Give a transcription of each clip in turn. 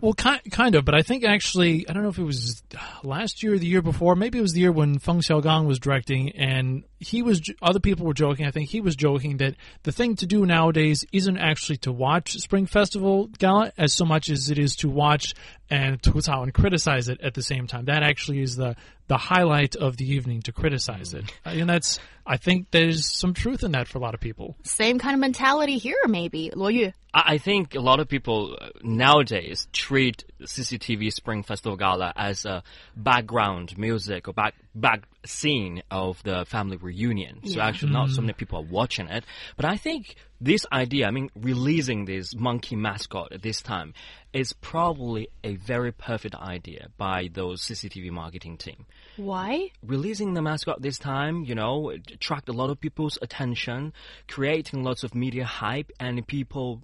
Well, kind, of, but I think actually, I don't know if it was last year or the year before. Maybe it was the year when Feng Xiaogang was directing, and he was. Other people were joking. I think he was joking that the thing to do nowadays isn't actually to watch Spring Festival Gala as so much as it is to watch and tucao and criticize it at the same time. That actually is the the highlight of the evening to criticize it, and that's. I think there's some truth in that for a lot of people. Same kind of mentality here, maybe. Luo Yu. I I think a lot of people uh, nowadays treat CCTV Spring Festival Gala as a background music or back back scene of the family reunion. So actually, not so mm. many people are watching it. But I think this idea, I mean, releasing this monkey mascot at this time, is probably a very perfect idea by those CCTV marketing team. Why? Releasing the mascot this time, you know, attract a lot of people's attention, creating lots of media hype, and people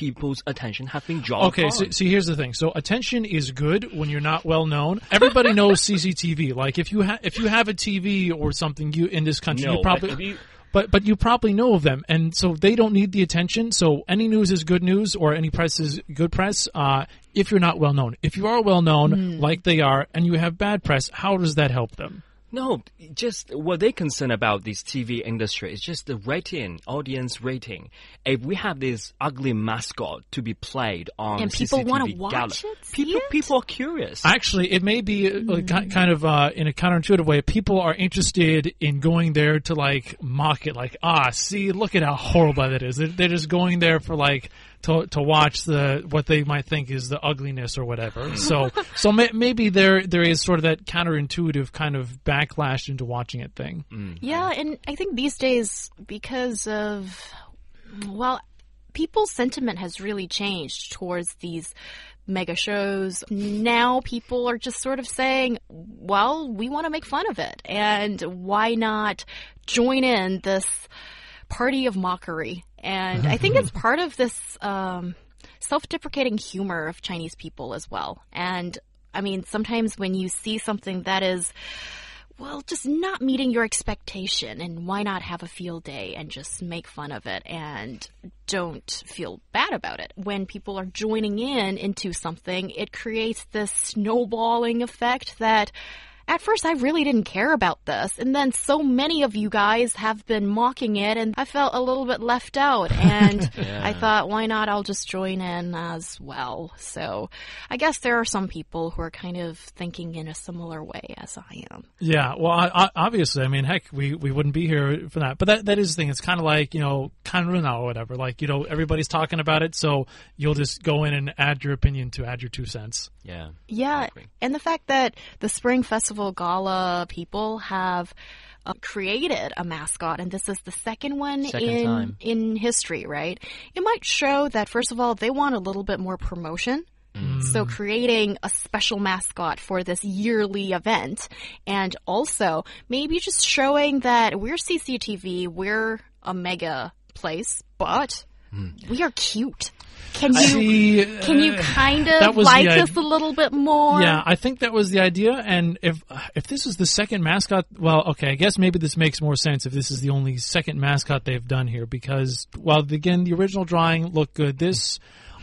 people's attention have been drawn. Okay, so, see, here's the thing. So attention is good when you're not well known. Everybody knows CCTV. Like if you ha- if you have a TV or something, you in this country, no, you probably. but but but you probably know of them, and so they don't need the attention. So any news is good news, or any press is good press. Uh, if you're not well known, if you are well known, like they are, and you have bad press, how does that help them? No, just what they concern about this TV industry is just the rating, audience rating. If we have this ugly mascot to be played on And people wanna watch gala, it, people it? people are curious. Actually, it may be uh, like, ki- kind of uh, in a counterintuitive way. People are interested in going there to like mock it, like ah, see, look at how horrible that is. They're, they're just going there for like to to watch the what they might think is the ugliness or whatever. So so may, maybe there there is sort of that counterintuitive kind of backlash into watching it thing. Mm. Yeah, and I think these days, because of, well, people's sentiment has really changed towards these mega shows. Now people are just sort of saying, well, we want to make fun of it. And why not join in this party of mockery? And I think it's part of this um, self deprecating humor of Chinese people as well. And I mean, sometimes when you see something that is well, just not meeting your expectation, and why not have a field day and just make fun of it and don't feel bad about it? When people are joining in into something, it creates this snowballing effect that at first I really didn't care about this, and then so many of you guys have been mocking it, and I felt a little bit left out, and I thought, why not? I'll just join in as well. So I guess there are some people who are kind of thinking in a similar way as I am. Yeah, well, I, I, obviously, I mean, heck, we, we wouldn't be here for that. But that that is the thing. It's kind of like you know, Kanruna or whatever. Like you know, everybody's talking about it, so you'll just go in and add your opinion to add your two cents. yeah. Yeah, and the fact that the Spring Festival Gala people have uh, created a mascot, and this is the second one Second in time. in history, right? It might show that first of all they want a little bit more promotion. So creating a special mascot for this yearly event, and also maybe just showing that we're CCTV, we're a mega place, but we are cute. Can you See, can you uh, kind that of was like the us a little bit more? Yeah, I think that was the idea. And if if this is the second mascot, well, okay, I guess maybe this makes more sense if this is the only second mascot they've done here because, well, again, the original drawing looked good. This,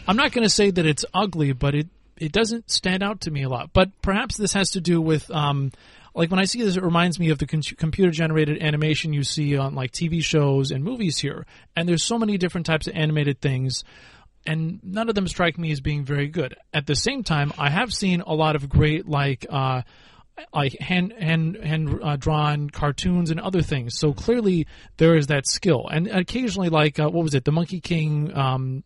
I'm not going to say that it's ugly, but it it doesn't stand out to me a lot. But perhaps this has to do with. Um, like when I see this, it reminds me of the computer generated animation you see on like TV shows and movies here. And there's so many different types of animated things and none of them strike me as being very good. At the same time, I have seen a lot of great like uh, like hand hand hand uh, drawn cartoons and other things. So clearly there is that skill, and occasionally like uh, what was it, the Monkey King. Um,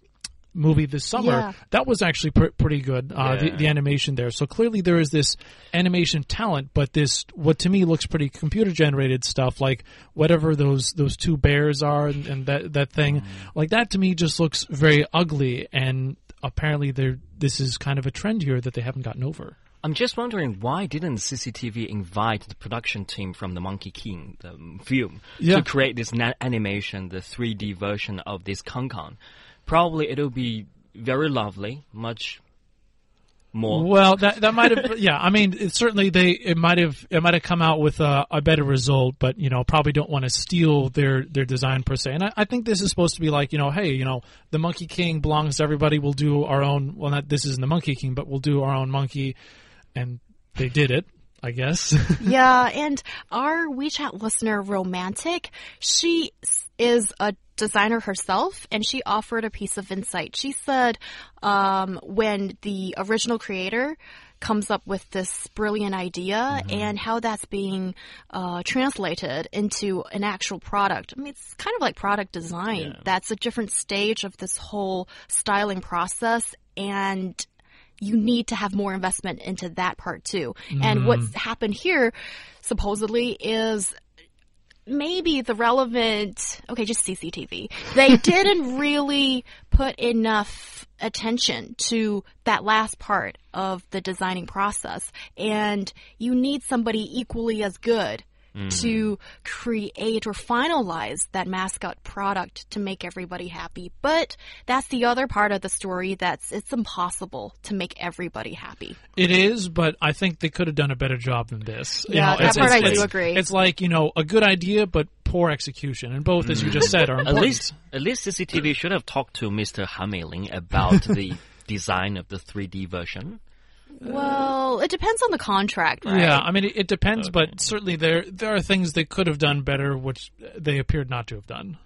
movie this summer Yeah. that was actually pr- pretty good uh, the, Yeah. the animation there so clearly there is this animation talent but this what to me looks pretty computer generated stuff like whatever those those two bears are and, and that that thing like that to me just looks very ugly and apparently there this is kind of a trend here that they haven't gotten over I'm just wondering why didn't CCTV invite the production team from the Monkey King the um, film Yeah. to create this na- animation, the 3D version of this Kong Kong? Probably it'll be very lovely, much more. Well, that that might have, yeah. I mean, it, certainly they it might have it might have come out with a, a better result, but you know, probably don't want to steal their their design per se. And I, I think this is supposed to be like, you know, hey, you know, the Monkey King belongs to everybody. We'll do our own. Well, not this isn't the Monkey King, but we'll do our own monkey, and they did it. I guess. yeah, and our WeChat listener, Romantic, she is a designer herself, and she offered a piece of insight. She said um, when the original creator comes up with this brilliant idea and how that's being uh, translated into an actual product. I mean, it's kind of like product design. That's a different stage of this whole styling process, and you need to have more investment into that part too. And what's happened here, supposedly, is maybe the relevant, okay, just CCTV. They didn't really put enough attention to that last part of the designing process. And you need somebody equally as good Mm. to create or finalize that mascot product to make everybody happy. But that's the other part of the story that's it's impossible to make everybody happy. It is, but I think they could have done a better job than this. You Yeah, know, that it's- part it's- I do it's- agree. It's like you know a good idea, but poor execution, and both, as you just said, are At least, at least CCTV should have talked to Mr. Han Meilin about the design of the 3D version. Well, it depends on the contract, right? Yeah, I mean it, it depends, but certainly there there are things they could have done better, which they appeared not to have done.